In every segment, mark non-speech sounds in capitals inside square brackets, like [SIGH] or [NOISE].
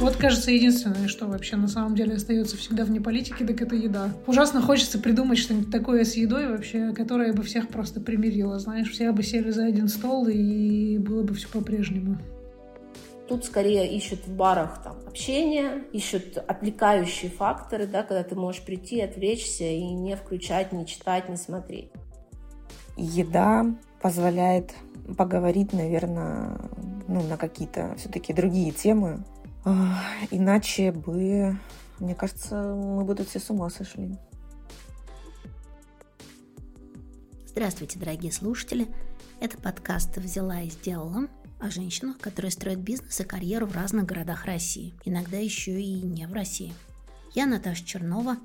Вот, кажется, единственное, что вообще на самом деле остается всегда вне политики, так это еда. Ужасно хочется придумать что-нибудь такое с едой вообще, которое бы всех просто примирило. Знаешь, все бы сели за один стол, и было бы все по-прежнему. Тут скорее ищут в барах там, общение, ищут отвлекающие факторы, да, когда ты можешь прийти, отвлечься и не включать, не читать, не смотреть. Еда позволяет поговорить, наверное, ну, на какие-то все-таки другие темы, Иначе бы, мне кажется, мы бы тут все с ума сошли. Здравствуйте, дорогие слушатели. Это подкаст «Взяла и сделала» о женщинах, которые строят бизнес и карьеру в разных городах России, иногда еще и не в России. Я Наташа Чернова,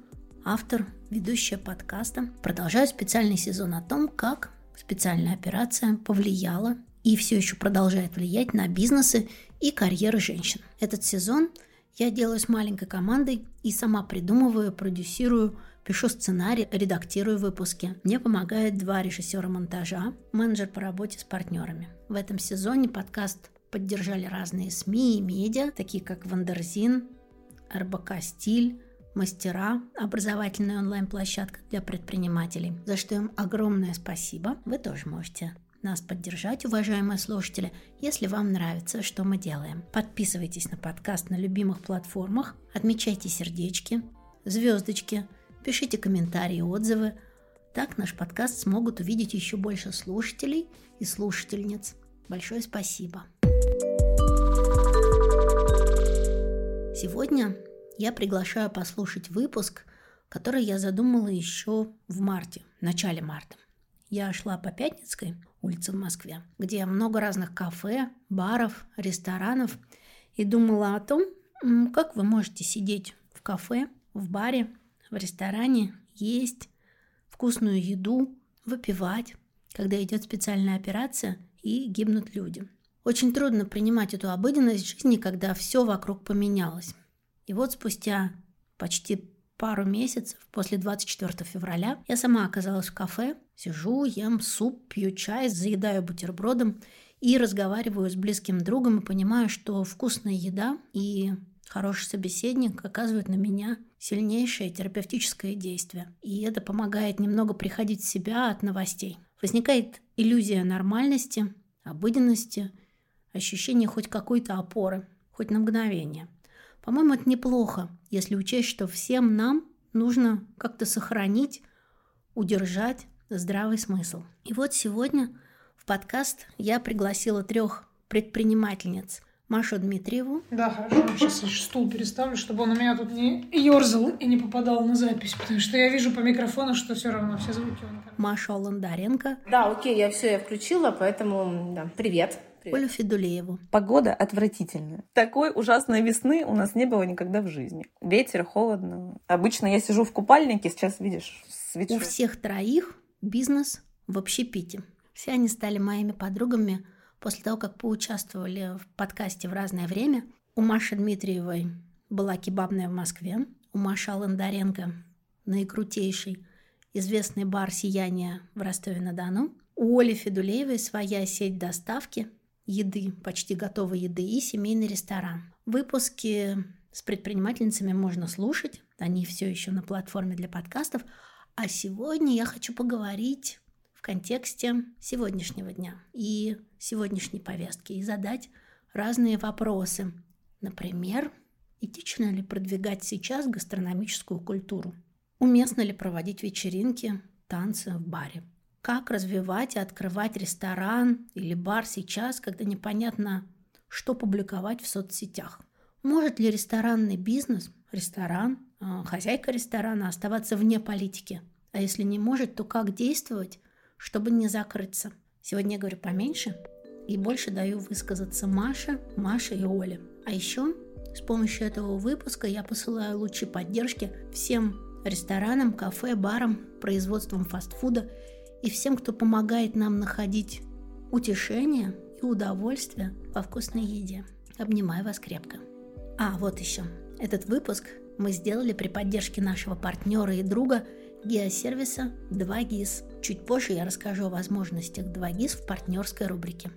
автор, ведущая подкаста. Продолжаю специальный сезон о том, как специальная операция повлияла и все еще продолжает влиять на бизнесы и карьеры женщин. Этот сезон я делаю с маленькой командой и сама придумываю, продюсирую, пишу сценарий, редактирую выпуски. Мне помогают два режиссера монтажа, менеджер по работе с партнерами. В этом сезоне подкаст поддержали разные СМИ и медиа, такие как Wonderzine, РБК «Стиль», мастера, образовательная онлайн-площадка для предпринимателей, за что им огромное спасибо. Вы тоже можете нас поддержать, уважаемые слушатели, если вам нравится, что мы делаем. Подписывайтесь на подкаст на любимых платформах, отмечайте сердечки, звездочки, пишите комментарии отзывы. Так наш подкаст смогут увидеть еще больше слушателей и слушательниц. Большое спасибо. Сегодня я приглашаю послушать выпуск, который я задумала еще в марте, в начале марта. Я шла по Пятницкой, улице в Москве, где много разных кафе, баров, ресторанов, и думала о том, как вы можете сидеть в кафе, в баре, в ресторане, есть вкусную еду, выпивать, когда идет специальная операция и гибнут люди. Очень трудно принимать эту обыденность жизни, когда все вокруг поменялось. И вот спустя почти пару месяцев после 24 февраля я сама оказалась в кафе, сижу, ем суп, пью чай, заедаю бутербродом и разговариваю с близким другом и понимаю, что вкусная еда и хороший собеседник оказывают на меня сильнейшее терапевтическое действие. И это помогает немного приходить в себя от новостей. Возникает иллюзия нормальности, обыденности, ощущение хоть какой-то опоры, хоть на мгновение. По-моему, это неплохо, если учесть, что всем нам нужно как-то сохранить, удержать здравый смысл. И вот сегодня в подкаст я пригласила трех предпринимательниц. Машу Дмитриеву. Да, хорошо. Сейчас я стул переставлю, чтобы он у меня тут не ерзал и не попадал на запись, потому что я вижу по микрофону, что все равно все звуки он... Маша Оландаренко. Да, окей, я все, я включила, поэтому, да, привет. Привет. Олю Федулееву. Погода отвратительная. Такой ужасной весны у нас не было никогда в жизни. Ветер, холодно. Обычно я сижу в купальнике, сейчас, видишь, свечу. У всех троих бизнес в общепите. Все они стали моими подругами после того, как поучаствовали в подкасте в разное время. У Маши Дмитриевой была кебабная в Москве, у Маши Аландаренко наикрутейший известный бар «Сияние» в Ростове-на-Дону, у Оли Федулеевой своя сеть доставки – еды, почти готовой еды и семейный ресторан. Выпуски с предпринимательницами можно слушать, они все еще на платформе для подкастов. А сегодня я хочу поговорить в контексте сегодняшнего дня и сегодняшней повестки и задать разные вопросы. Например, этично ли продвигать сейчас гастрономическую культуру? Уместно ли проводить вечеринки, танцы в баре? Как развивать и открывать ресторан или бар сейчас, когда непонятно, что публиковать в соцсетях? Может ли ресторанный бизнес, ресторан, а, хозяйка ресторана оставаться вне политики? А если не может, то как действовать, чтобы не закрыться? Сегодня я говорю поменьше и больше даю высказаться Маше, Маше и Оле. А еще с помощью этого выпуска я посылаю лучи поддержки всем ресторанам, кафе, барам, производствам фастфуда и всем, кто помогает нам находить утешение и удовольствие во вкусной еде. Обнимаю вас крепко. А, вот еще. Этот выпуск мы сделали при поддержке нашего партнера и друга геосервиса 2GIS. Чуть позже я расскажу о возможностях 2GIS в партнерской рубрике.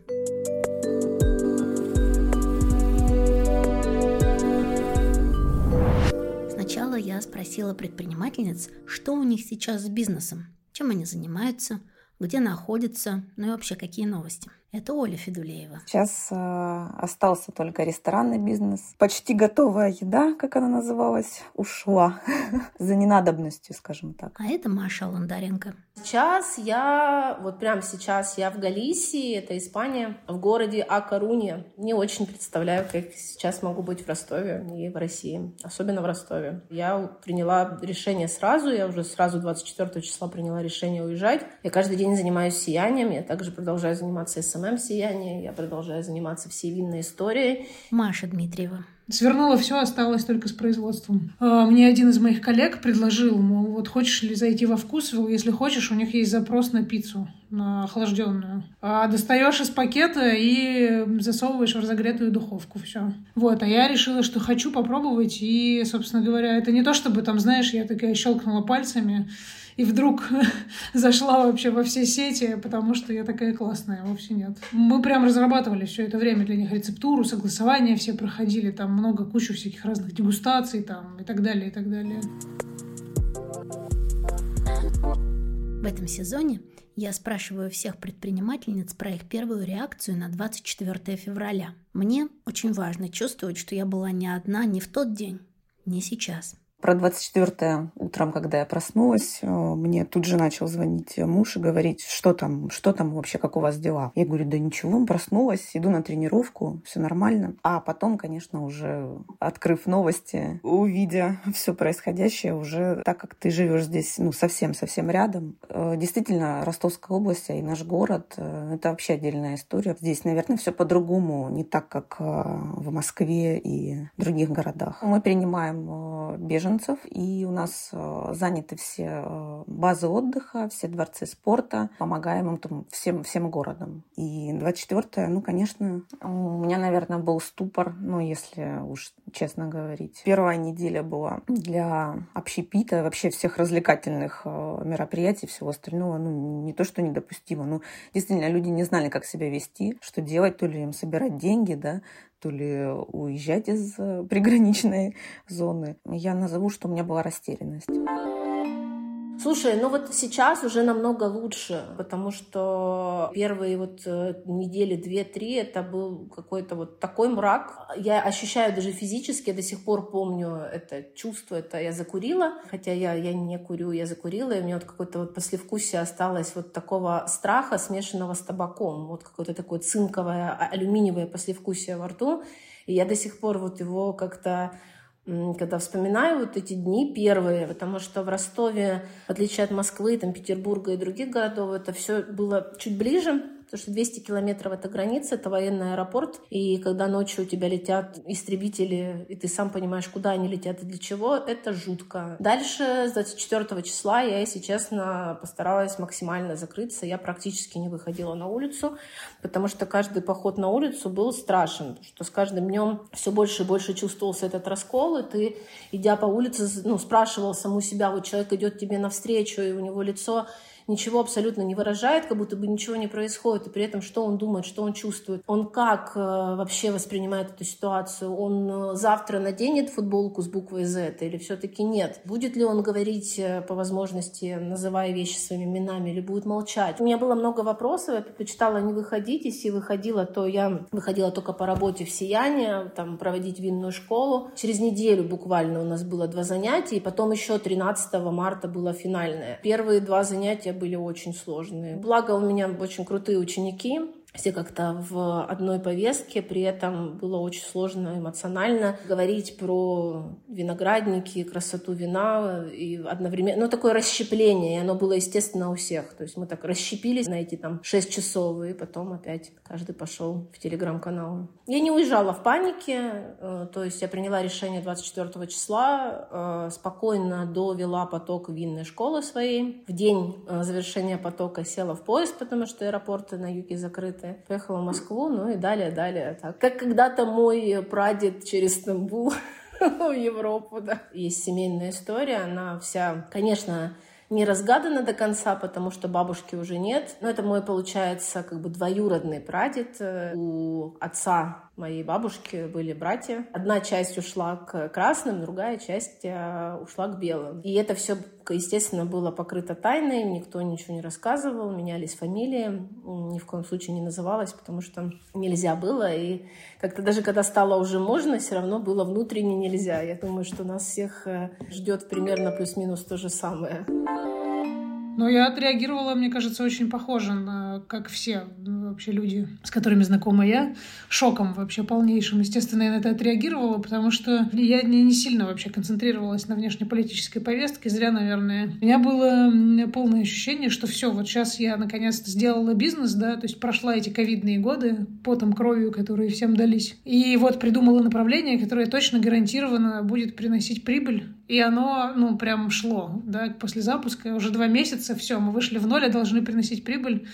Сначала я спросила предпринимательниц, что у них сейчас с бизнесом, чем они занимаются, где находятся, ну и вообще какие новости. Это Оля Федулеева. Сейчас э, остался только ресторанный бизнес. Почти готовая еда, как она называлась, ушла [LAUGHS] за ненадобностью, скажем так. А это Маша Ландаренко. Сейчас я, вот прямо сейчас я в Галисии, это Испания, в городе Акаруне. Не очень представляю, как сейчас могу быть в Ростове и в России, особенно в Ростове. Я приняла решение сразу, я уже сразу 24 числа приняла решение уезжать. Я каждый день занимаюсь сиянием, я также продолжаю заниматься SMM, моем сиянии. Я продолжаю заниматься всей винной историей. Маша Дмитриева. Свернула все, осталось только с производством. А, мне один из моих коллег предложил, мол, вот хочешь ли зайти во вкусвилл, если хочешь, у них есть запрос на пиццу, на охлажденную. А достаешь из пакета и засовываешь в разогретую духовку, все. Вот, а я решила, что хочу попробовать, и, собственно говоря, это не то, чтобы там, знаешь, я такая щелкнула пальцами, и вдруг [LAUGHS] зашла вообще во все сети, потому что я такая классная. Вовсе нет. Мы прям разрабатывали все это время для них рецептуру, согласования все проходили, там много, кучу всяких разных дегустаций там и так далее, и так далее. В этом сезоне я спрашиваю всех предпринимательниц про их первую реакцию на 24 февраля. Мне очень важно чувствовать, что я была не одна не в тот день, не сейчас. Про 24 утром, когда я проснулась, э, мне тут же начал звонить муж и говорить, что там, что там вообще, как у вас дела. Я говорю, да ничего, проснулась, иду на тренировку, все нормально. А потом, конечно, уже открыв новости, увидя [LAUGHS] все происходящее, уже так как ты живешь здесь, ну, совсем-совсем рядом, э, действительно, Ростовская область и наш город, э, это вообще отдельная история. Здесь, наверное, все по-другому, не так, как в Москве и других городах. Мы принимаем беженцев беженцев, и у нас э, заняты все э, базы отдыха, все дворцы спорта, помогаем им там всем, всем городам. И 24 ну, конечно, у меня, наверное, был ступор, ну, если уж честно говорить. Первая неделя была для общепита, вообще всех развлекательных э, мероприятий, всего остального, ну, не то, что недопустимо, ну, действительно, люди не знали, как себя вести, что делать, то ли им собирать деньги, да, то ли уезжать из э, приграничной зоны. Я назову, что у меня была растерянность. Слушай, ну вот сейчас уже намного лучше, потому что первые вот э, недели две-три это был какой-то вот такой мрак. Я ощущаю даже физически, я до сих пор помню это чувство, это я закурила, хотя я, я не курю, я закурила, и у меня вот какое-то вот послевкусие осталось вот такого страха, смешанного с табаком, вот какое-то такое цинковое, а, алюминиевое послевкусие во рту. И я до сих пор вот его как-то когда вспоминаю вот эти дни первые, потому что в Ростове, в отличие от Москвы, там, Петербурга и других городов, это все было чуть ближе, потому что 200 километров это граница, это военный аэропорт, и когда ночью у тебя летят истребители, и ты сам понимаешь, куда они летят и для чего, это жутко. Дальше, с 24 числа, я, если честно, постаралась максимально закрыться, я практически не выходила на улицу, потому что каждый поход на улицу был страшен, что с каждым днем все больше и больше чувствовался этот раскол, и ты, идя по улице, ну, спрашивал саму себя, вот человек идет тебе навстречу, и у него лицо ничего абсолютно не выражает, как будто бы ничего не происходит, и при этом что он думает, что он чувствует, он как э, вообще воспринимает эту ситуацию, он э, завтра наденет футболку с буквой Z или все-таки нет, будет ли он говорить э, по возможности, называя вещи своими именами, или будет молчать. У меня было много вопросов, я предпочитала не выходить, если выходила, то я выходила только по работе в Сияние, там проводить винную школу. Через неделю буквально у нас было два занятия, и потом еще 13 марта было финальное. Первые два занятия были очень сложные. Благо у меня очень крутые ученики, все как-то в одной повестке, при этом было очень сложно эмоционально говорить про виноградники, красоту вина и одновременно, ну, такое расщепление, и оно было, естественно, у всех. То есть мы так расщепились на эти там 6 часов, и потом опять каждый пошел в телеграм-канал. Я не уезжала в панике, э, то есть я приняла решение 24 числа, э, спокойно довела поток винной школы своей. В день э, завершения потока села в поезд, потому что аэропорты на юге закрыты проекты. Поехала в Москву, ну и далее, далее. Так. Как когда-то мой прадед через Стамбул [LAUGHS] в Европу, да. Есть семейная история, она вся, конечно, не разгадано до конца, потому что бабушки уже нет. Но это мой, получается, как бы двоюродный прадед. У отца моей бабушки были братья. Одна часть ушла к красным, другая часть э, ушла к белым. И это все, естественно, было покрыто тайной, никто ничего не рассказывал, менялись фамилии, ни в коем случае не называлось, потому что нельзя было. И как-то даже когда стало уже можно, все равно было внутренне нельзя. Я думаю, что нас всех э, ждет примерно плюс-минус то же самое. Но я отреагировала, мне кажется, очень похоже на, как все ну, вообще люди, с которыми знакома я, шоком вообще полнейшим. Естественно, я на это отреагировала, потому что я не, сильно вообще концентрировалась на внешнеполитической повестке, зря, наверное. У меня было полное ощущение, что все, вот сейчас я наконец-то сделала бизнес, да, то есть прошла эти ковидные годы потом, кровью, которые всем дались. И вот придумала направление, которое точно гарантированно будет приносить прибыль и оно, ну, прям шло, да, после запуска. Уже два месяца, все, мы вышли в ноль, а должны приносить прибыль.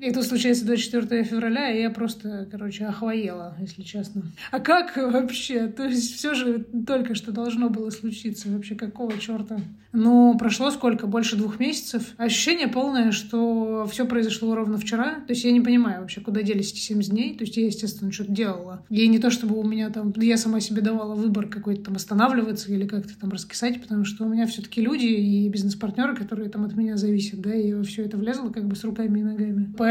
И тут случается 24 февраля, и я просто, короче, охвоела, если честно. А как вообще? То есть все же только что должно было случиться. Вообще какого черта? Ну, прошло сколько? Больше двух месяцев. Ощущение полное, что все произошло ровно вчера. То есть я не понимаю вообще, куда делись эти 70 дней. То есть я, естественно, что-то делала. И не то, чтобы у меня там... Я сама себе давала выбор какой-то там останавливаться или как-то там раскисать, потому что у меня все-таки люди и бизнес-партнеры, которые там от меня зависят, да, и все это влезло как бы с руками и ногами. Поэтому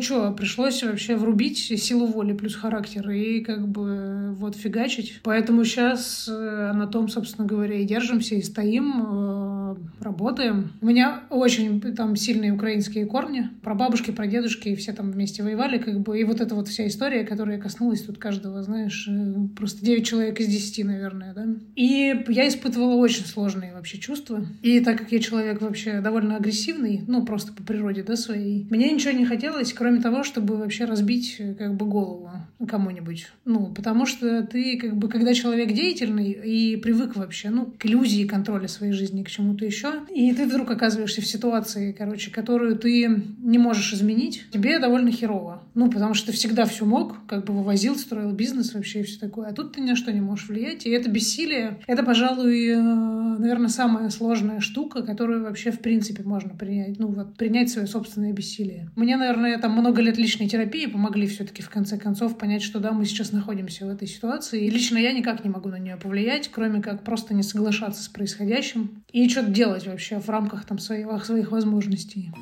что, пришлось вообще врубить силу воли плюс характер и как бы вот фигачить. Поэтому сейчас э, на том, собственно говоря, и держимся, и стоим э, работаем. У меня очень там сильные украинские корни. Про бабушки, про дедушки, и все там вместе воевали, как бы. И вот эта вот вся история, которая коснулась тут каждого, знаешь, э, просто 9 человек из 10, наверное, да. И я испытывала очень сложные вообще чувства. И так как я человек вообще довольно агрессивный, ну, просто по природе, да, своей, мне ничего не хотелось, кроме того, чтобы вообще разбить э, как бы голову кому-нибудь. Ну, потому что ты, как бы, когда человек деятельный и привык вообще, ну, к иллюзии контроля своей жизни, к чему-то еще, и ты вдруг оказываешься в ситуации, короче, которую ты не можешь изменить, тебе довольно херово. Ну, потому что ты всегда все мог, как бы вывозил, строил бизнес вообще и все такое. А тут ты ни на что не можешь влиять. И это бессилие, это, пожалуй, э, наверное, самая сложная штука, которую вообще в принципе можно принять. Ну, вот принять свое собственное бессилие. Мне, наверное, там много лет личной терапии помогли все-таки в конце концов понять, что да, мы сейчас находимся в этой ситуации. И лично я никак не могу на нее повлиять, кроме как просто не соглашаться с происходящим и что-то делать вообще в рамках там своих, своих возможностей.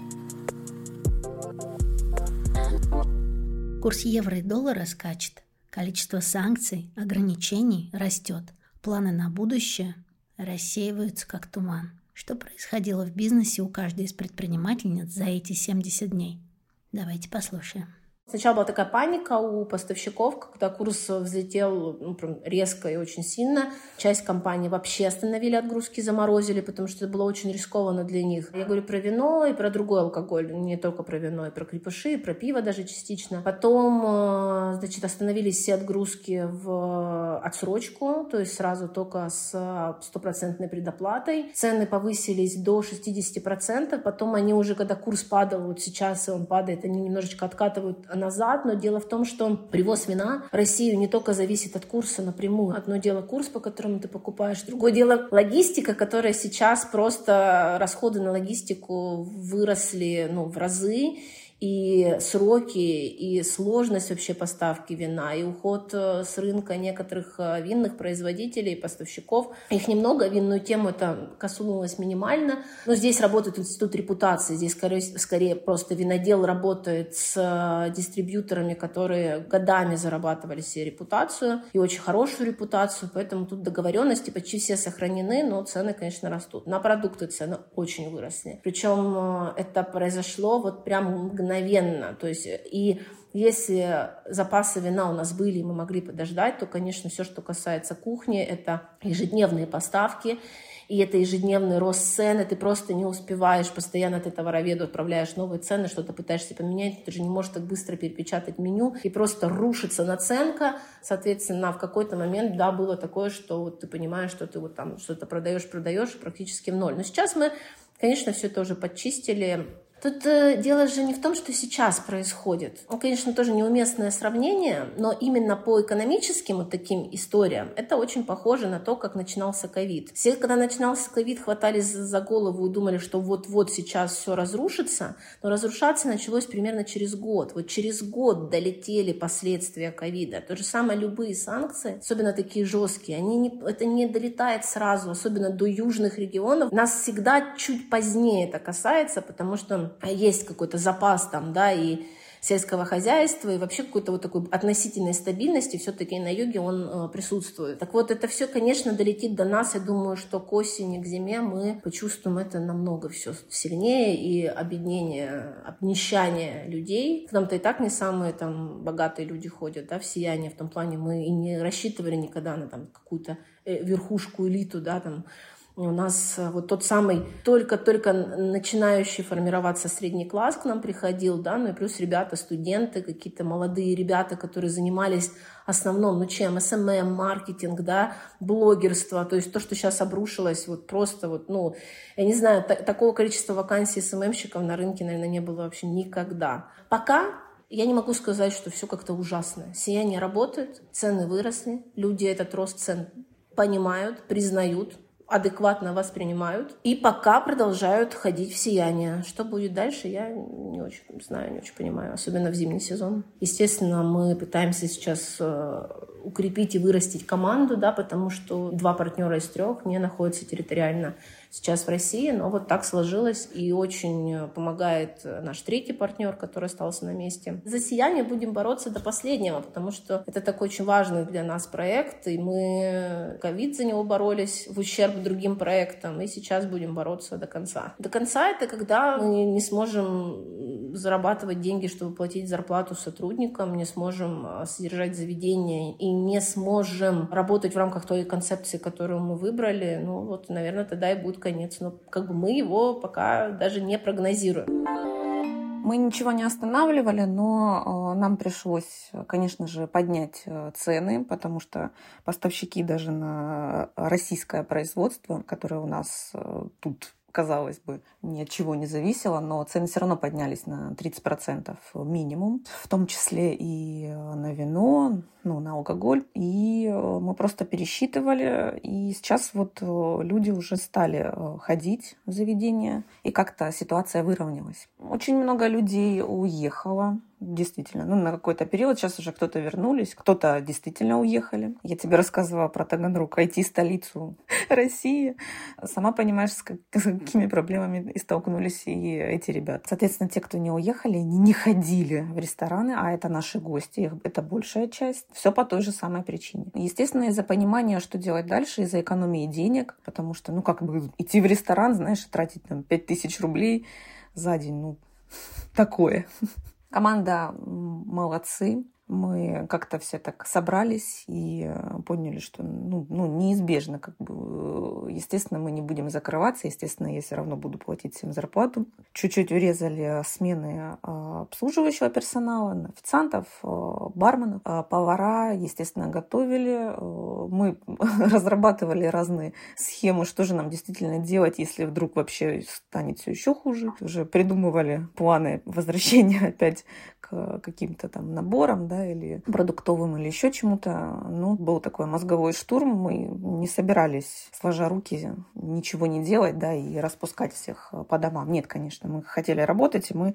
Курс евро и доллара скачет. Количество санкций, ограничений растет. Планы на будущее рассеиваются как туман. Что происходило в бизнесе у каждой из предпринимательниц за эти 70 дней? Давайте послушаем. Сначала была такая паника у поставщиков, когда курс взлетел ну, прям резко и очень сильно. Часть компаний вообще остановили отгрузки, заморозили, потому что это было очень рискованно для них. Я говорю про вино и про другой алкоголь, не только про вино, и про крепыши, и про пиво даже частично. Потом, э, значит, остановились все отгрузки в отсрочку, то есть сразу только с стопроцентной предоплатой. Цены повысились до 60%, потом они уже, когда курс падал, вот сейчас он падает, они немножечко откатывают назад, но дело в том, что привоз вина Россию не только зависит от курса напрямую. Одно дело курс, по которому ты покупаешь, другое дело логистика, которая сейчас просто расходы на логистику выросли ну, в разы, и сроки, и сложность вообще поставки вина, и уход э, с рынка некоторых э, винных производителей, поставщиков. Их немного, винную тему это коснулось минимально, но здесь работает институт репутации, здесь скорее, скорее просто винодел работает с э, дистрибьюторами, которые годами зарабатывали себе репутацию, и очень хорошую репутацию, поэтому тут договоренности почти все сохранены, но цены, конечно, растут. На продукты цены очень выросли. Причем это произошло вот прям мгновенно мгновенно. То есть и если запасы вина у нас были, и мы могли подождать, то, конечно, все, что касается кухни, это ежедневные поставки, и это ежедневный рост цены, ты просто не успеваешь, постоянно ты товароведу отправляешь новые цены, что-то пытаешься поменять, ты же не можешь так быстро перепечатать меню, и просто рушится наценка, соответственно, в какой-то момент, да, было такое, что вот ты понимаешь, что ты вот там что-то продаешь, продаешь практически в ноль. Но сейчас мы, конечно, все это уже подчистили, Тут э, дело же не в том, что сейчас происходит. Ну, конечно, тоже неуместное сравнение, но именно по экономическим вот таким историям это очень похоже на то, как начинался ковид. Все, когда начинался ковид, хватались за голову и думали, что вот-вот сейчас все разрушится, но разрушаться началось примерно через год. Вот через год долетели последствия ковида. То же самое любые санкции, особенно такие жесткие, они не, это не долетает сразу, особенно до южных регионов. Нас всегда чуть позднее это касается, потому что есть какой-то запас там, да, и сельского хозяйства и вообще какой-то вот такой относительной стабильности все-таки на юге он э, присутствует. Так вот, это все, конечно, долетит до нас. Я думаю, что к осени, к зиме мы почувствуем это намного все сильнее и объединение, обнищание людей. Там-то и так не самые там богатые люди ходят, да, в сияние. В том плане мы и не рассчитывали никогда на там какую-то э, верхушку элиту, да, там у нас э, вот тот самый только-только начинающий формироваться средний класс к нам приходил, да, ну и плюс ребята, студенты, какие-то молодые ребята, которые занимались основном, ну чем, SMM, маркетинг, да, блогерство, то есть то, что сейчас обрушилось, вот просто вот, ну, я не знаю, такого количества вакансий SMM щиков на рынке, наверное, не было вообще никогда. Пока я не могу сказать, что все как-то ужасно. Сияние работает, цены выросли, люди этот рост цен понимают, признают, адекватно воспринимают и пока продолжают ходить в сияние. Что будет дальше, я не очень знаю, не очень понимаю, особенно в зимний сезон. Естественно, мы пытаемся сейчас э, укрепить и вырастить команду, да, потому что два партнера из трех не находятся территориально сейчас в России, но вот так сложилось, и очень помогает наш третий партнер, который остался на месте. За «Сияние» будем бороться до последнего, потому что это такой очень важный для нас проект, и мы ковид за него боролись в ущерб другим проектам, и сейчас будем бороться до конца. До конца это когда мы не сможем зарабатывать деньги, чтобы платить зарплату сотрудникам, не сможем содержать заведение и не сможем работать в рамках той концепции, которую мы выбрали, ну вот, наверное, тогда и будет конец, но как бы мы его пока даже не прогнозируем. Мы ничего не останавливали, но э, нам пришлось, конечно же, поднять э, цены, потому что поставщики даже на российское производство, которое у нас э, тут казалось бы, ни от чего не зависело, но цены все равно поднялись на 30% минимум, в том числе и на вино, ну, на алкоголь. И э, мы просто пересчитывали, и сейчас вот э, люди уже стали э, ходить в заведения, и как-то ситуация выровнялась. Очень много людей уехало, действительно, ну, на какой-то период. Сейчас уже кто-то вернулись, кто-то действительно уехали. Я тебе рассказывала про Таганрог, IT-столицу [LAUGHS] России. Сама понимаешь, с, как, с какими проблемами и столкнулись и эти ребята. Соответственно, те, кто не уехали, они не ходили в рестораны, а это наши гости, это большая часть. Все по той же самой причине. Естественно, из-за понимания, что делать дальше, из-за экономии денег, потому что, ну, как бы идти в ресторан, знаешь, тратить там 5000 рублей за день, ну, [LAUGHS] такое. Команда молодцы. Мы как-то все так собрались и э, поняли, что ну, ну, неизбежно, как бы, естественно, мы не будем закрываться, естественно, я все равно буду платить всем зарплату. Чуть-чуть урезали смены а, обслуживающего персонала, официантов, а, барменов, а, повара, естественно, готовили. Мы [LAUGHS] разрабатывали разные схемы, что же нам действительно делать, если вдруг вообще станет все еще хуже. Уже придумывали планы возвращения [LAUGHS] опять к каким-то там наборам, да, или продуктовым, или еще чему-то. Ну, был такой мозговой штурм. Мы не собирались, сложа руки, ничего не делать, да, и распускать всех по домам. Нет, конечно, мы хотели работать, и мы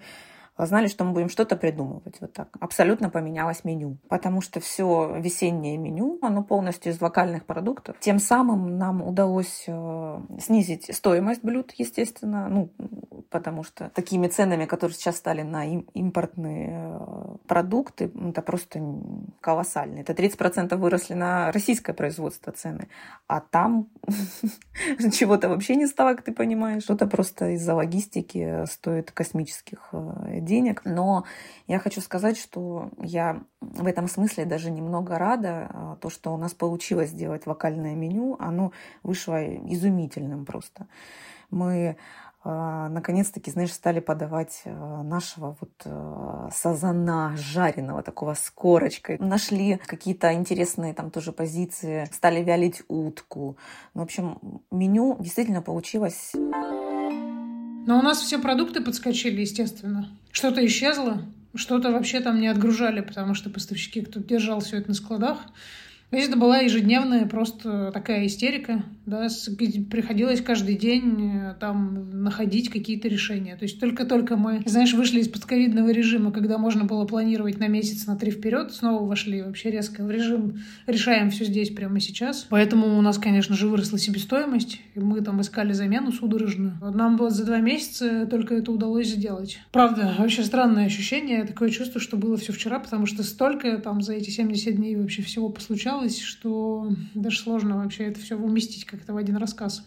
знали, что мы будем что-то придумывать. Вот так. Абсолютно поменялось меню. Потому что все весеннее меню, оно полностью из локальных продуктов. Тем самым нам удалось э, снизить стоимость блюд, естественно. Ну, потому что такими ценами, которые сейчас стали на импортные э, продукты, это просто колоссально. Это 30% выросли на российское производство цены. А там [LAUGHS] чего-то вообще не стало, как ты понимаешь. Что-то просто из-за логистики стоит космических э, денег. Но я хочу сказать, что я в этом смысле даже немного рада. А, то, что у нас получилось сделать вокальное меню, оно вышло изумительным просто. Мы наконец-таки, знаешь, стали подавать а, нашего вот сазана жареного, такого с корочкой. Нашли какие-то интересные там тоже позиции, стали вялить утку. Ну, в общем, меню действительно получилось Но у нас все продукты подскочили, естественно. Что-то исчезло, что-то вообще там не отгружали, потому что поставщики, кто держал все это на складах, это была ежедневная просто такая истерика, да, приходилось каждый день э, там находить какие-то решения. То есть только-только мы, знаешь, вышли из подковидного режима, когда можно было планировать на месяц, на три вперед, снова вошли вообще резко в режим, решаем все здесь прямо сейчас. Поэтому у нас, конечно же, выросла себестоимость, и мы там искали замену судорожную. Нам было за два месяца только это удалось сделать. Правда, вообще странное ощущение, такое чувство, что было все вчера, потому что столько там за эти 70 дней вообще всего послучалось, случалось, что даже сложно вообще это все уместить как-то в один рассказ.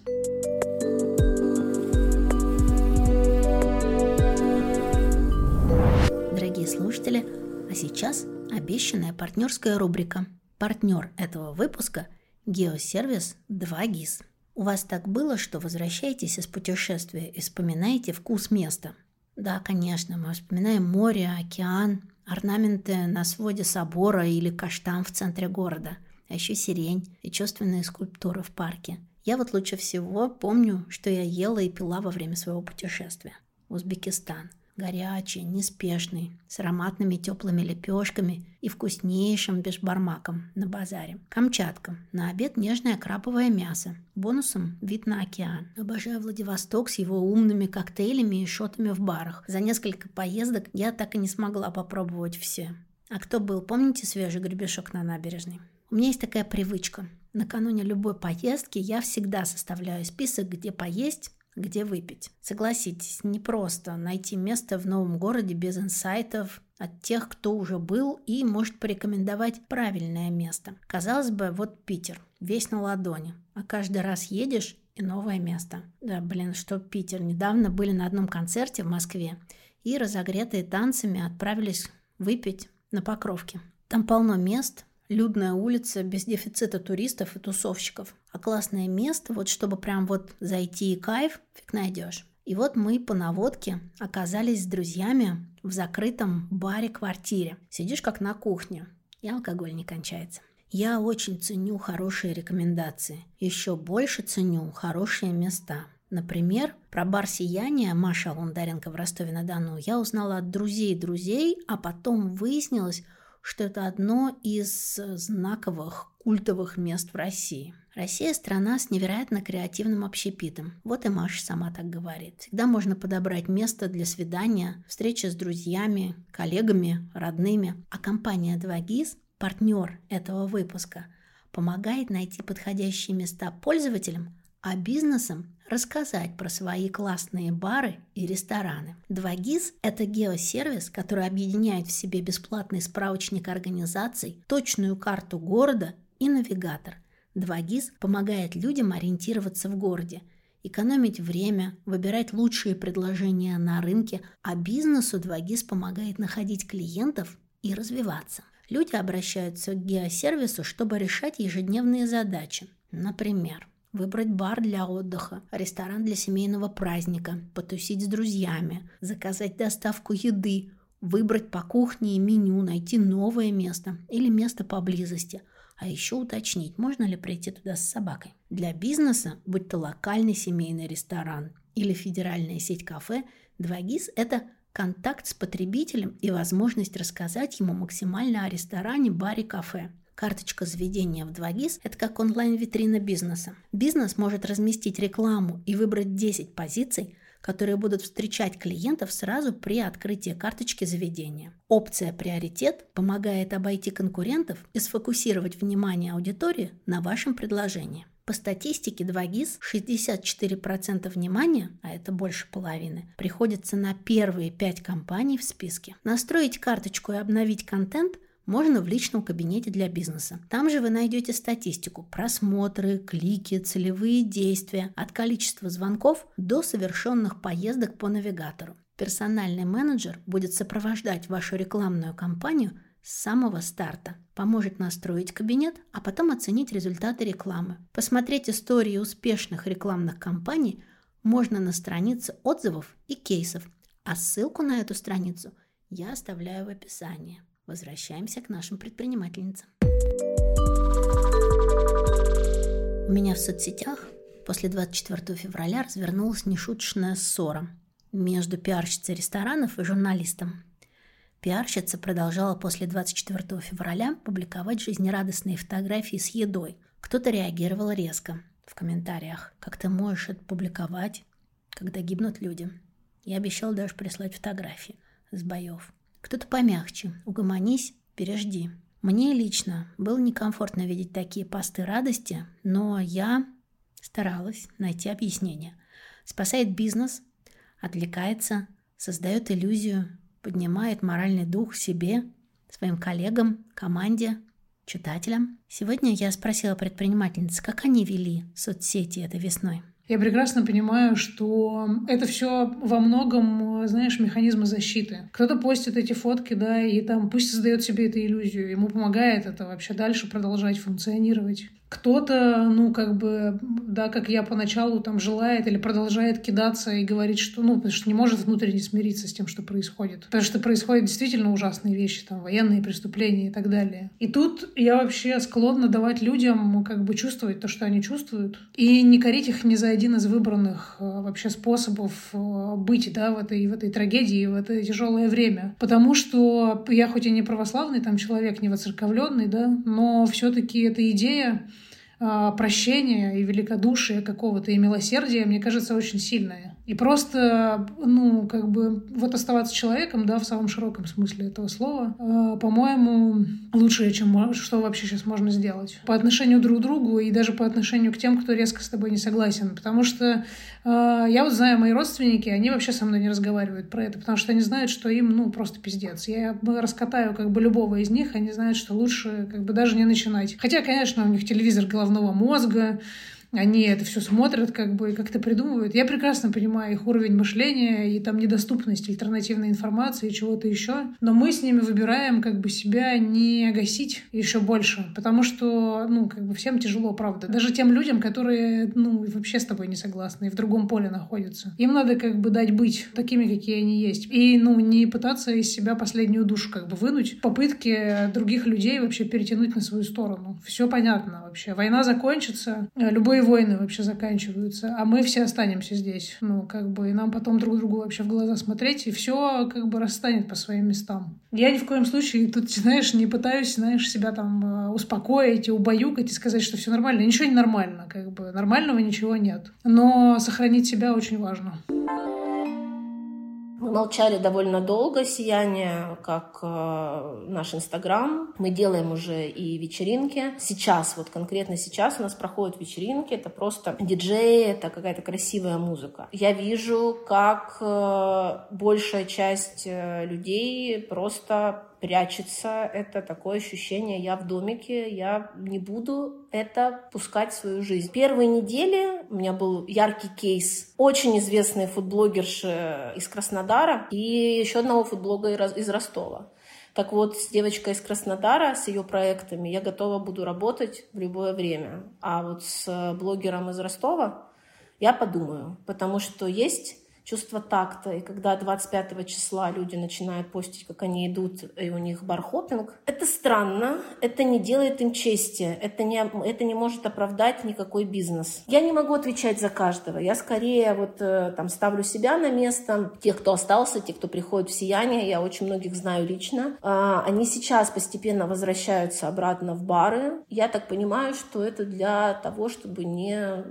Дорогие слушатели, а сейчас обещанная партнерская рубрика. Партнер этого выпуска – геосервис 2GIS. У вас так было, что возвращаетесь из путешествия и вспоминаете вкус места? Да, конечно, мы вспоминаем море, океан, орнаменты на своде собора или каштан в центре города а еще сирень и чувственные скульптуры в парке. Я вот лучше всего помню, что я ела и пила во время своего путешествия. Узбекистан. Горячий, неспешный, с ароматными теплыми лепешками и вкуснейшим бешбармаком на базаре. Камчатка. На обед нежное крабовое мясо. Бонусом вид на океан. Обожаю Владивосток с его умными коктейлями и шотами в барах. За несколько поездок я так и не смогла попробовать все. А кто был, помните свежий гребешок на набережной? У меня есть такая привычка. Накануне любой поездки я всегда составляю список, где поесть, где выпить. Согласитесь, не просто найти место в новом городе без инсайтов от тех, кто уже был и может порекомендовать правильное место. Казалось бы, вот Питер, весь на ладони, а каждый раз едешь и новое место. Да, блин, что Питер. Недавно были на одном концерте в Москве и разогретые танцами отправились выпить на Покровке. Там полно мест, людная улица без дефицита туристов и тусовщиков. А классное место, вот чтобы прям вот зайти и кайф, фиг найдешь. И вот мы по наводке оказались с друзьями в закрытом баре-квартире. Сидишь как на кухне, и алкоголь не кончается. Я очень ценю хорошие рекомендации. Еще больше ценю хорошие места. Например, про бар «Сияние» Маша Лундаренко в Ростове-на-Дону я узнала от друзей друзей, а потом выяснилось, что это одно из знаковых культовых мест в России. Россия – страна с невероятно креативным общепитом. Вот и Маша сама так говорит. Всегда можно подобрать место для свидания, встречи с друзьями, коллегами, родными. А компания 2GIS, партнер этого выпуска, помогает найти подходящие места пользователям, а бизнесам рассказать про свои классные бары и рестораны. 2GIS – это геосервис, который объединяет в себе бесплатный справочник организаций, точную карту города и навигатор. 2GIS помогает людям ориентироваться в городе, экономить время, выбирать лучшие предложения на рынке, а бизнесу 2GIS помогает находить клиентов и развиваться. Люди обращаются к геосервису, чтобы решать ежедневные задачи. Например, выбрать бар для отдыха, ресторан для семейного праздника, потусить с друзьями, заказать доставку еды, выбрать по кухне и меню, найти новое место или место поблизости, а еще уточнить, можно ли прийти туда с собакой. Для бизнеса, будь то локальный семейный ресторан или федеральная сеть кафе, 2GIS – это контакт с потребителем и возможность рассказать ему максимально о ресторане, баре, кафе. Карточка заведения в 2GIS – это как онлайн-витрина бизнеса. Бизнес может разместить рекламу и выбрать 10 позиций, которые будут встречать клиентов сразу при открытии карточки заведения. Опция «Приоритет» помогает обойти конкурентов и сфокусировать внимание аудитории на вашем предложении. По статистике 2GIS 64% внимания, а это больше половины, приходится на первые 5 компаний в списке. Настроить карточку и обновить контент можно в личном кабинете для бизнеса. Там же вы найдете статистику, просмотры, клики, целевые действия, от количества звонков до совершенных поездок по навигатору. Персональный менеджер будет сопровождать вашу рекламную кампанию с самого старта, поможет настроить кабинет, а потом оценить результаты рекламы. Посмотреть истории успешных рекламных кампаний можно на странице отзывов и кейсов, а ссылку на эту страницу я оставляю в описании. Возвращаемся к нашим предпринимательницам. У меня в соцсетях после 24 февраля развернулась нешуточная ссора. между пиарщицей ресторанов и журналистом. Пиарщица продолжала после 24 февраля публиковать жизнерадостные фотографии с едой. Кто-то реагировал резко в комментариях. Как ты можешь это публиковать, когда гибнут люди? Я обещал даже прислать фотографии с боев. Кто-то помягче. Угомонись, пережди. Мне лично было некомфортно видеть такие посты радости, но я старалась найти объяснение. Спасает бизнес, отвлекается, создает иллюзию, поднимает моральный дух себе, своим коллегам, команде, читателям. Сегодня я спросила предпринимательниц, как они вели соцсети этой весной. Я прекрасно понимаю, что это все во многом, знаешь, механизмы защиты. Кто-то постит эти фотки, да, и там пусть создает себе эту иллюзию, ему помогает это вообще дальше продолжать функционировать. Кто-то, ну, как бы, да, как я поначалу там желает или продолжает кидаться и говорить, что, ну, потому что не может внутренне смириться с тем, что происходит. Потому что происходят действительно ужасные вещи, там, военные преступления и так далее. И тут я вообще склонна давать людям, как бы, чувствовать то, что они чувствуют, и не корить их ни за один из выбранных э, вообще способов э, быть, да, в этой, в этой трагедии, в это тяжелое время. Потому что я хоть и не православный там человек, не воцерковленный, да, но все-таки эта идея прощения и великодушия какого-то и милосердия, мне кажется, очень сильное. И просто, ну, как бы, вот оставаться человеком, да, в самом широком смысле этого слова, э, по-моему, лучшее, чем что вообще сейчас можно сделать. По отношению друг к другу и даже по отношению к тем, кто резко с тобой не согласен. Потому что э, я вот знаю, мои родственники, они вообще со мной не разговаривают про это, потому что они знают, что им, ну, просто пиздец. Я раскатаю как бы любого из них, они знают, что лучше как бы даже не начинать. Хотя, конечно, у них телевизор головного мозга, они это все смотрят, как бы, и как-то придумывают. Я прекрасно понимаю их уровень мышления и там недоступность альтернативной информации и чего-то еще. Но мы с ними выбираем как бы себя не гасить еще больше, потому что, ну, как бы всем тяжело, правда. Даже тем людям, которые, ну, вообще с тобой не согласны и в другом поле находятся. Им надо как бы дать быть такими, какие они есть. И, ну, не пытаться из себя последнюю душу как бы вынуть, попытки других людей вообще перетянуть на свою сторону. Все понятно вообще. Война закончится, любые войны вообще заканчиваются, а мы все останемся здесь. Ну, как бы, и нам потом друг другу вообще в глаза смотреть, и все как бы расстанет по своим местам. Я ни в коем случае тут, знаешь, не пытаюсь, знаешь, себя там э, успокоить и убаюкать и сказать, что все нормально. Ничего не нормально, как бы. Нормального ничего нет. Но сохранить себя очень важно. Мы молчали довольно долго, сияние, как э, наш Инстаграм. Мы делаем уже и вечеринки. Сейчас, вот конкретно сейчас у нас проходят вечеринки. Это просто диджеи, это какая-то красивая музыка. Я вижу, как э, большая часть э, людей просто прячется, это такое ощущение, я в домике, я не буду это пускать в свою жизнь. Первые недели у меня был яркий кейс. Очень известные фудблогерши из Краснодара и еще одного фудблога из Ростова. Так вот, с девочкой из Краснодара, с ее проектами, я готова буду работать в любое время. А вот с блогером из Ростова я подумаю, потому что есть чувство такта. И когда 25 числа люди начинают постить, как они идут, и у них бархопинг, это странно, это не делает им чести, это не, это не может оправдать никакой бизнес. Я не могу отвечать за каждого. Я скорее вот э, там ставлю себя на место. Тех, кто остался, те, кто приходит в сияние, я очень многих знаю лично. А, они сейчас постепенно возвращаются обратно в бары. Я так понимаю, что это для того, чтобы не,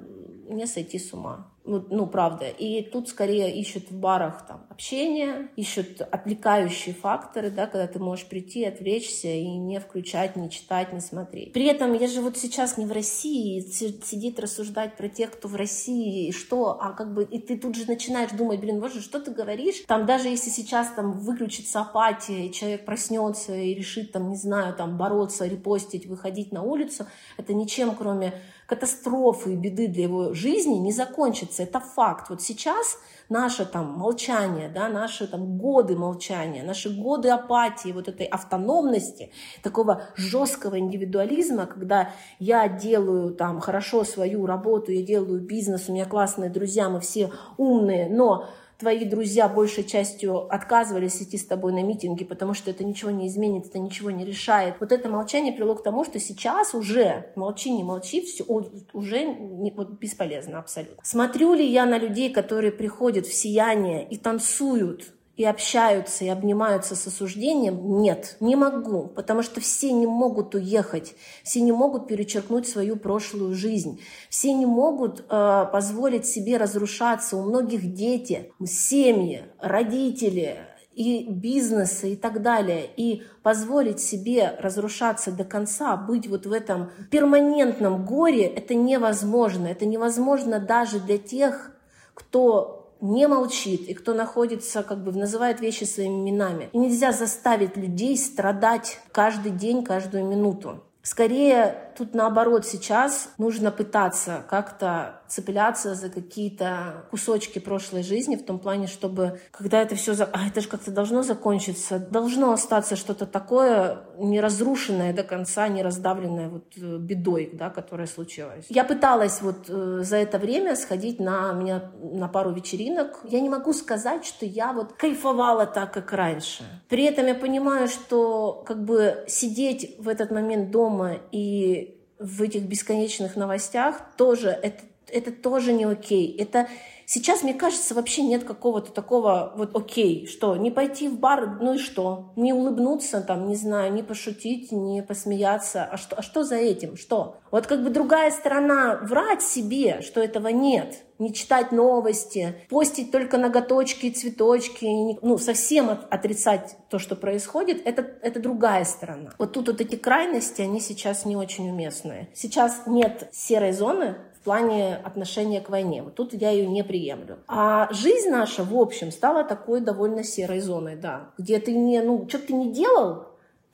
не сойти с ума. Ну, ну, правда. И тут скорее ищут в барах там общение, ищут отвлекающие факторы, да, когда ты можешь прийти, отвлечься и не включать, не читать, не смотреть. При этом я же вот сейчас не в России, сидит рассуждать про тех, кто в России, и что, а как бы, и ты тут же начинаешь думать, блин, боже, что ты говоришь? Там даже если сейчас там выключится апатия, и человек проснется и решит там, не знаю, там бороться, репостить, выходить на улицу, это ничем, кроме катастрофы и беды для его жизни не закончится. Это факт. Вот сейчас наше там молчание, да, наши там годы молчания, наши годы апатии, вот этой автономности, такого жесткого индивидуализма, когда я делаю там хорошо свою работу, я делаю бизнес, у меня классные друзья, мы все умные, но твои друзья большей частью отказывались идти с тобой на митинги, потому что это ничего не изменит, это ничего не решает. Вот это молчание привело к тому, что сейчас уже молчи, не молчи, все уже не, вот, бесполезно абсолютно. Смотрю ли я на людей, которые приходят в сияние и танцуют и общаются, и обнимаются с осуждением, нет, не могу, потому что все не могут уехать, все не могут перечеркнуть свою прошлую жизнь, все не могут э, позволить себе разрушаться, у многих дети, семьи, родители, и бизнесы и так далее, и позволить себе разрушаться до конца, быть вот в этом перманентном горе, это невозможно. Это невозможно даже для тех, кто не молчит и кто находится, как бы называет вещи своими именами. И нельзя заставить людей страдать каждый день, каждую минуту. Скорее, тут наоборот сейчас нужно пытаться как-то цепляться за какие-то кусочки прошлой жизни, в том плане, чтобы когда это все, а это же как-то должно закончиться, должно остаться что-то такое не разрушенное до конца, не раздавленное вот э, бедой, да, которая случилась. Я пыталась вот э, за это время сходить на меня на пару вечеринок. Я не могу сказать, что я вот кайфовала так, как раньше. При этом я понимаю, что как бы сидеть в этот момент дома и в этих бесконечных новостях тоже это это тоже не окей. Это сейчас, мне кажется, вообще нет какого-то такого вот окей, что не пойти в бар, ну и что? Не улыбнуться там, не знаю, не пошутить, не посмеяться. А что, а что за этим? Что? Вот как бы другая сторона врать себе, что этого нет не читать новости, постить только ноготочки, цветочки, ну, совсем от, отрицать то, что происходит, это, это другая сторона. Вот тут вот эти крайности, они сейчас не очень уместные. Сейчас нет серой зоны, плане отношения к войне. Вот тут я ее не приемлю. А жизнь наша, в общем, стала такой довольно серой зоной, да, где ты не, ну, что ты не делал,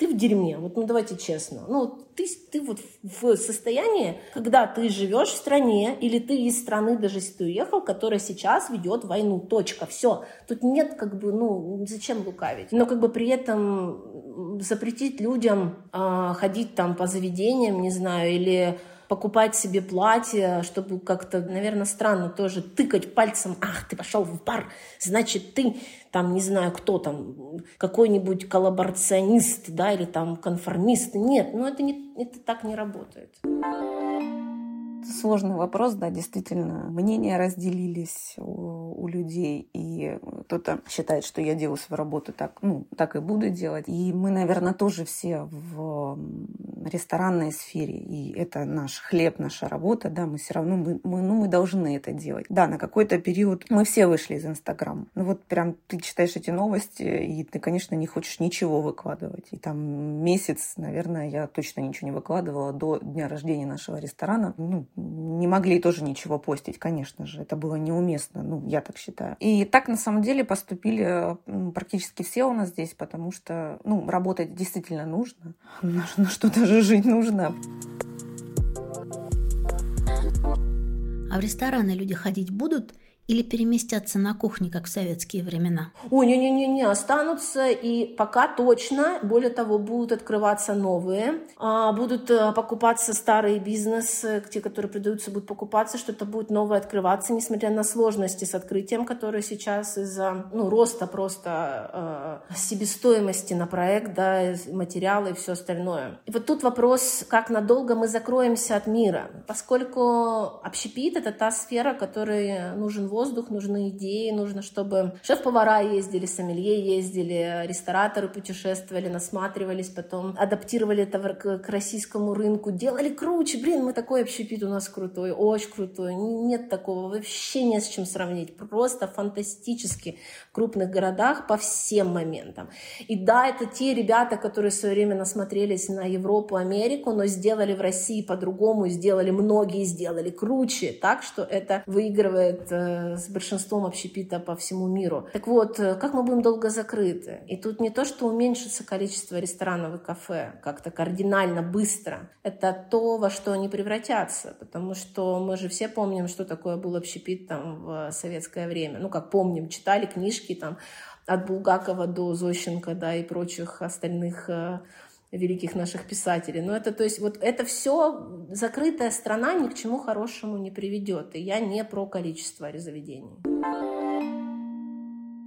ты в дерьме. Вот, ну, давайте честно. Ну, ты, ты вот в состоянии, когда ты живешь в стране, или ты из страны, даже если ты уехал, которая сейчас ведет войну. Точка. Все. Тут нет, как бы, ну, зачем лукавить. Но, как бы, при этом запретить людям э, ходить там по заведениям, не знаю, или покупать себе платье, чтобы как-то, наверное, странно тоже тыкать пальцем, ах, ты пошел в бар, значит, ты там, не знаю, кто там, какой-нибудь коллаборационист, да, или там конформист. Нет, ну это, не, это так не работает. Сложный вопрос, да, действительно. Мнения разделились у, у людей, и кто-то считает, что я делаю свою работу так, ну, так и буду делать. И мы, наверное, тоже все в ресторанной сфере, и это наш хлеб, наша работа, да, мы все равно, мы, мы, ну, мы должны это делать. Да, на какой-то период мы все вышли из Инстаграма. Ну вот прям ты читаешь эти новости, и ты, конечно, не хочешь ничего выкладывать. И там месяц, наверное, я точно ничего не выкладывала до дня рождения нашего ресторана. Ну, не могли тоже ничего постить, конечно же. Это было неуместно, ну, я так считаю. И так, на самом деле, поступили практически все у нас здесь, потому что, ну, работать действительно нужно. На что-то же жить нужно. А в рестораны люди ходить будут или переместятся на кухне, как в советские времена? Ой, не-не-не, останутся и пока точно. Более того, будут открываться новые, а, будут э, покупаться старые бизнесы, те, которые продаются, будут покупаться, что-то будет новое открываться, несмотря на сложности с открытием, которые сейчас из-за ну, роста просто э, себестоимости на проект, да, материалы и все остальное. И вот тут вопрос, как надолго мы закроемся от мира, поскольку общепит — это та сфера, которой нужен воздух, воздух, нужны идеи, нужно, чтобы шеф-повара ездили, сомелье ездили, рестораторы путешествовали, насматривались, потом адаптировали это к российскому рынку, делали круче. Блин, мы такой общепит у нас крутой, очень крутой. Нет такого, вообще не с чем сравнить. Просто фантастически в крупных городах по всем моментам. И да, это те ребята, которые в свое время насмотрелись на Европу, Америку, но сделали в России по-другому, сделали многие, сделали круче. Так что это выигрывает э, с большинством общепита по всему миру. Так вот, э, как мы будем долго закрыты? И тут не то, что уменьшится количество ресторанов и кафе как-то кардинально быстро. Это то, во что они превратятся. Потому что мы же все помним, что такое был общепит там в советское время. Ну, как помним, читали книжки там от Булгакова до Зощенко, да, и прочих остальных э, великих наших писателей. Но это, то есть, вот это все закрытая страна ни к чему хорошему не приведет. И я не про количество заведений.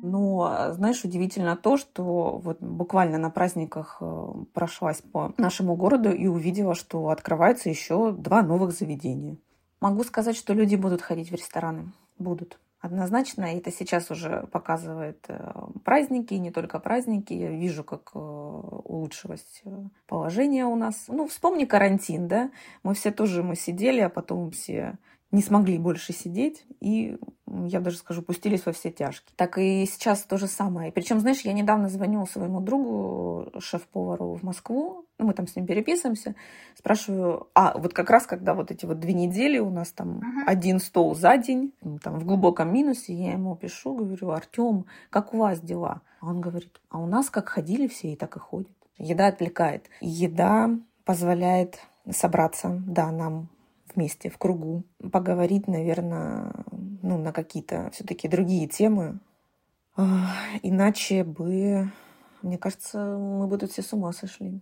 Но, знаешь, удивительно то, что вот буквально на праздниках э, прошлась по нашему городу и увидела, что открывается еще два новых заведения. Могу сказать, что люди будут ходить в рестораны. Будут. Однозначно, это сейчас уже показывает э, праздники, не только праздники. Я вижу, как э, улучшилось положение у нас. Ну, вспомни карантин, да? Мы все тоже мы сидели, а потом все не смогли больше сидеть и, я даже скажу, пустились во все тяжкие. Так и сейчас то же самое. Причем, знаешь, я недавно звоню своему другу, шеф-повару в Москву, ну, мы там с ним переписываемся, спрашиваю, а вот как раз когда вот эти вот две недели у нас там uh-huh. один стол за день, ну, там в глубоком минусе, я ему пишу, говорю, Артем, как у вас дела? А он говорит, а у нас как ходили все и так и ходят. Еда отвлекает. Еда позволяет собраться, да, нам вместе, в кругу, поговорить, наверное, ну, на какие-то все-таки другие темы. Иначе бы, мне кажется, мы бы тут все с ума сошли.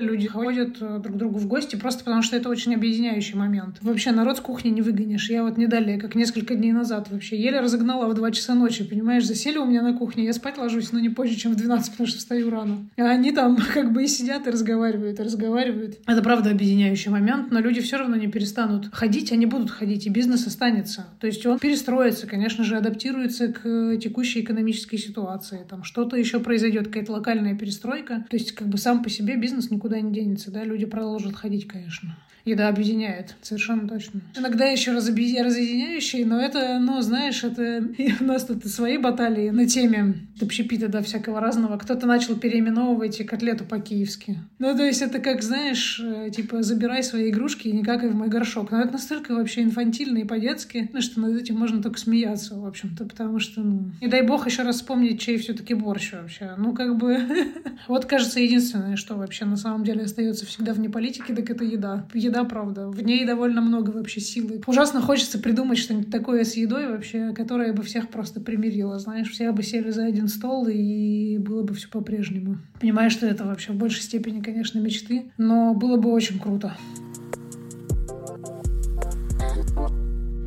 Люди ходят э, друг к другу в гости просто потому, что это очень объединяющий момент. Вообще народ с кухни не выгонишь. Я вот не далее, как несколько дней назад вообще еле разогнала в 2 часа ночи, понимаешь, засели у меня на кухне, я спать ложусь, но не позже, чем в 12, потому что встаю рано. А они там [LAUGHS] как бы и сидят, и разговаривают, и разговаривают. Это правда объединяющий момент, но люди все равно не перестанут ходить, они будут ходить, и бизнес останется. То есть он перестроится, конечно же, адаптируется к текущей экономической ситуации. Там что-то еще произойдет, какая-то локальная перестройка. То есть как бы сам по себе бизнес никуда никуда не денется, да, люди продолжат ходить, конечно. Еда объединяет, совершенно точно. Иногда еще разъединяющие, но это, ну, знаешь, это у нас тут свои баталии на теме общепита, да, всякого разного. Кто-то начал переименовывать котлету по-киевски. Ну, то есть это как, знаешь, э, типа, забирай свои игрушки и никак и в мой горшок. Но это настолько вообще инфантильно и по-детски, ну, что над этим можно только смеяться, в общем-то, потому что, ну, не дай бог еще раз вспомнить, чей все-таки борщ вообще. Ну, как бы, [LAUGHS] вот, кажется, единственное, что вообще на самом деле остается всегда вне политики, так это еда еда, правда. В ней довольно много вообще силы. Ужасно хочется придумать что-нибудь такое с едой вообще, которое бы всех просто примирило. Знаешь, все бы сели за один стол, и было бы все по-прежнему. Понимаю, что это вообще в большей степени, конечно, мечты, но было бы очень круто.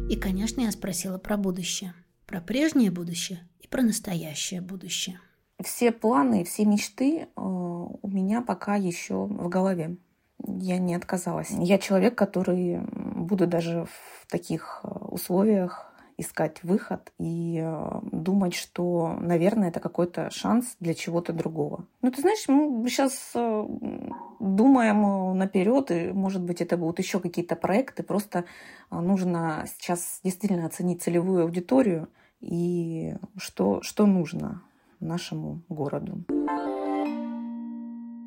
И, конечно, я спросила про будущее. Про прежнее будущее и про настоящее будущее. Все планы, все мечты э, у меня пока еще в голове я не отказалась. Я человек, который буду даже в таких э, условиях искать выход и э, думать, что, наверное, это какой-то шанс для чего-то другого. Ну, ты знаешь, мы сейчас э, думаем наперед, и, может быть, это будут еще какие-то проекты. Просто нужно сейчас действительно оценить целевую аудиторию и что, что нужно нашему городу.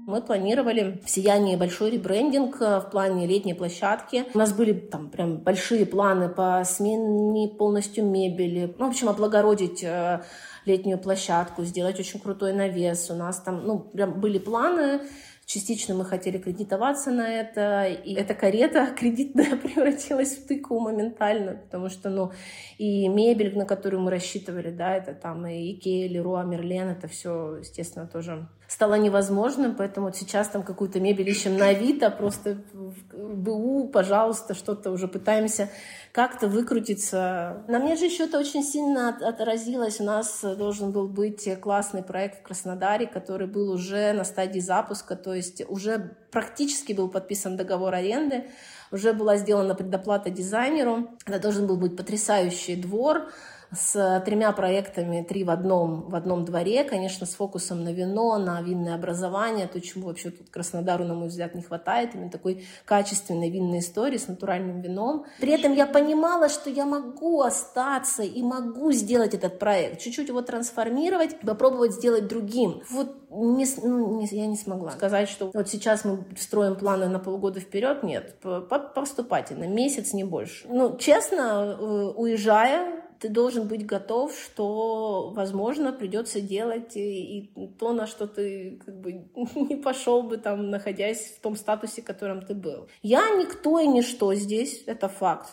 Мы планировали в «Сиянии» большой ребрендинг э, в плане летней площадки. У нас были там прям большие планы по смене полностью мебели. Ну, в общем, облагородить э, летнюю площадку, сделать очень крутой навес. У нас там, ну, прям были планы, Частично мы хотели кредитоваться на это, и эта карета [LAUGHS] кредитная [LAUGHS] превратилась в тыкву моментально, потому что, ну, и мебель, на которую мы рассчитывали, да, это там и Икея, Леруа, Мерлен, это все, естественно, тоже стало невозможным, поэтому сейчас там какую-то мебель ищем на Авито, просто в БУ, пожалуйста, что-то уже пытаемся как-то выкрутиться. На мне же еще это очень сильно отразилось. У нас должен был быть классный проект в Краснодаре, который был уже на стадии запуска, то есть уже практически был подписан договор аренды, уже была сделана предоплата дизайнеру. Это должен был быть потрясающий двор, с тремя проектами, три в одном, в одном дворе, конечно, с фокусом на вино, на винное образование, то, чему вообще тут Краснодару, на мой взгляд, не хватает, именно такой качественной винной истории с натуральным вином. При этом я понимала, что я могу остаться и могу сделать этот проект, чуть-чуть его трансформировать, попробовать сделать другим. Вот не, ну, не, я не смогла сказать, что вот сейчас мы строим планы на полгода вперед. Нет, поступательно, месяц, не больше. Ну, честно, э, уезжая, ты должен быть готов, что, возможно, придется делать и, и то, на что ты как бы [LAUGHS] не пошел бы там, находясь в том статусе, в котором ты был. Я никто и ничто здесь, это факт.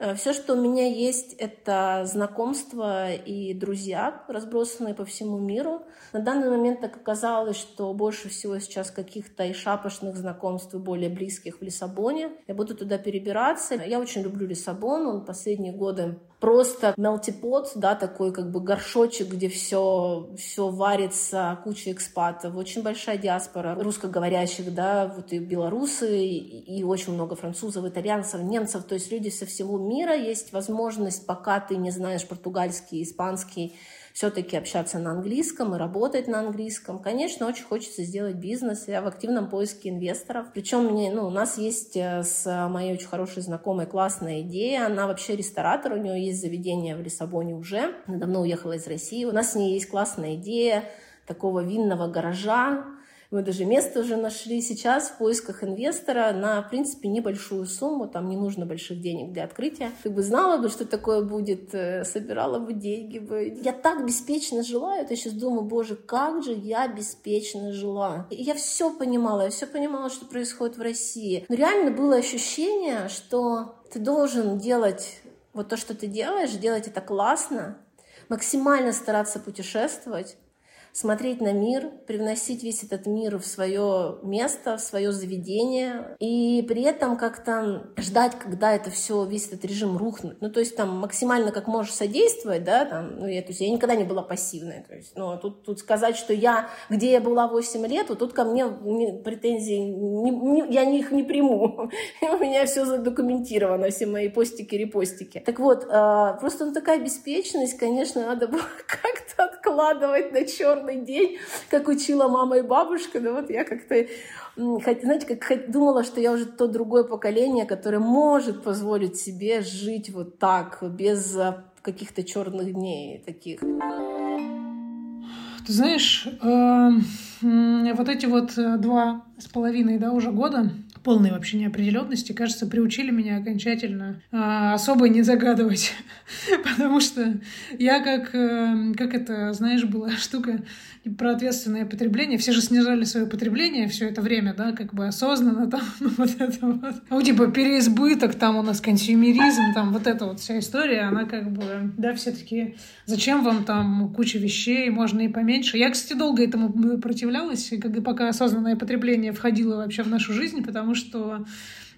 Э, Все, что у меня есть, это знакомства и друзья, разбросанные по всему миру. На данный момент так оказалось, что больше всего сейчас каких-то и шапошных знакомств, и более близких в Лиссабоне. Я буду туда перебираться. Я очень люблю Лиссабон. Он последние годы просто мелтипот, да, такой как бы горшочек, где все, все варится, куча экспатов, очень большая диаспора русскоговорящих, да, вот и белорусы, и, и очень много французов, итальянцев, немцев, то есть люди со всего мира, есть возможность, пока ты не знаешь португальский, испанский, все-таки общаться на английском и работать на английском. Конечно, очень хочется сделать бизнес. Я в активном поиске инвесторов. Причем мне, ну, у нас есть э, с моей очень хорошей знакомой классная идея. Она вообще ресторатор, у нее есть заведение в Лиссабоне уже. Она давно уехала из России. У нас с ней есть классная идея такого винного гаража, мы даже место уже нашли сейчас в поисках инвестора на, в принципе, небольшую сумму. Там не нужно больших денег для открытия. Ты бы знала бы, что такое будет, э, собирала бы деньги бы. Я так беспечно жила. Я сейчас думаю, боже, как же я беспечно жила. И я все понимала. Я все понимала, что происходит в России. Но реально было ощущение, что ты должен делать вот то, что ты делаешь, делать это классно, максимально стараться путешествовать, смотреть на мир, привносить весь этот мир в свое место, в свое заведение, и при этом как-то ждать, когда это все, весь этот режим рухнет. Ну, то есть там максимально как можешь содействовать, да, там, ну, я, то есть я никогда не была пассивной, то есть, ну, тут, тут сказать, что я, где я была 8 лет, вот тут ко мне претензии, не, не, я их не приму, [LAUGHS] у меня все задокументировано, все мои постики, репостики. Так вот, э, просто ну, такая беспечность, конечно, надо было [LAUGHS] как-то откладывать на черный день, как учила мама и бабушка. Да вот я как-то, знаете, как думала, что я уже то другое поколение, которое может позволить себе жить вот так, без а, каких-то черных дней таких. Ты знаешь, э, вот эти вот э, два с половиной, да, уже года полной вообще неопределенности, кажется, приучили меня окончательно э, особо не загадывать. [LAUGHS] Потому что я как, э, как это, знаешь, была [LAUGHS] штука про ответственное потребление. Все же снижали свое потребление все это время, да, как бы осознанно там, [LAUGHS] ну, вот это вот. Ну, типа переизбыток, там у нас консюмеризм, там вот эта вот вся история, она как бы, да, все таки зачем вам там куча вещей, можно и поменьше. Я, кстати, долго этому противлялась, когда пока осознанное потребление входило вообще в нашу жизнь, потому что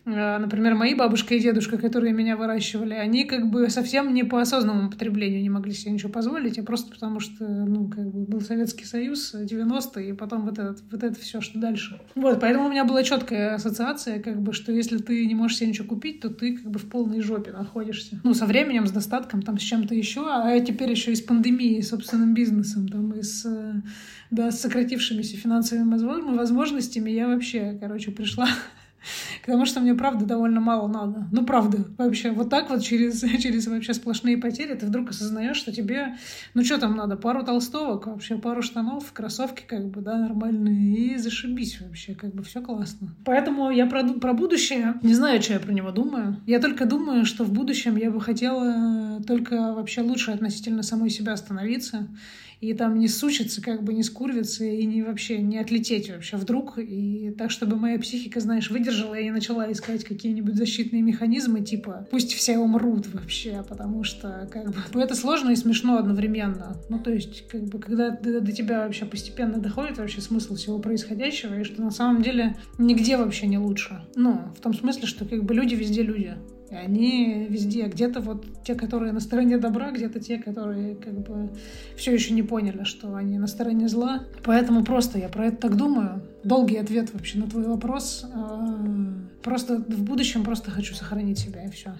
Э, например, мои бабушка и дедушка, которые меня выращивали, они как бы совсем не по осознанному потреблению не могли себе ничего позволить, а просто потому что, ну, как бы был Советский Союз, 90-е, и потом вот, этот, вот это все, что дальше. Вот, поэтому у меня была четкая ассоциация, как бы, что если ты не можешь себе ничего купить, то ты как бы в полной жопе находишься. Ну, со временем, с достатком, там, с чем-то еще, а теперь еще и с пандемией, собственным бизнесом, там, и с, да, с сократившимися финансовыми возможностями, я вообще, короче, пришла [LAUGHS] Потому что мне, правда, довольно мало надо. Ну, правда, вообще. Вот так вот через, [LAUGHS] через вообще сплошные потери ты вдруг осознаешь, что тебе, ну, что там надо, пару толстовок, вообще пару штанов, кроссовки, как бы, да, нормальные, и зашибись вообще, как бы, все классно. Поэтому я про, про будущее не знаю, что я про него думаю. Я только думаю, что в будущем я бы хотела только вообще лучше относительно самой себя становиться и там не сучиться, как бы не скурвиться и не вообще не отлететь вообще вдруг. И так, чтобы моя психика, знаешь, выдержала и начала искать какие-нибудь защитные механизмы, типа пусть все умрут вообще, потому что как бы ну, это сложно и смешно одновременно. Ну, то есть, как бы, когда до, до тебя вообще постепенно доходит вообще смысл всего происходящего, и что на самом деле нигде вообще не лучше. Ну, в том смысле, что как бы люди везде люди. И они везде. Где-то вот те, которые на стороне добра, где-то те, которые как бы все еще не поняли, что они на стороне зла. Поэтому просто я про это так думаю. Долгий ответ вообще на твой вопрос. А, просто в будущем просто хочу сохранить себя и все.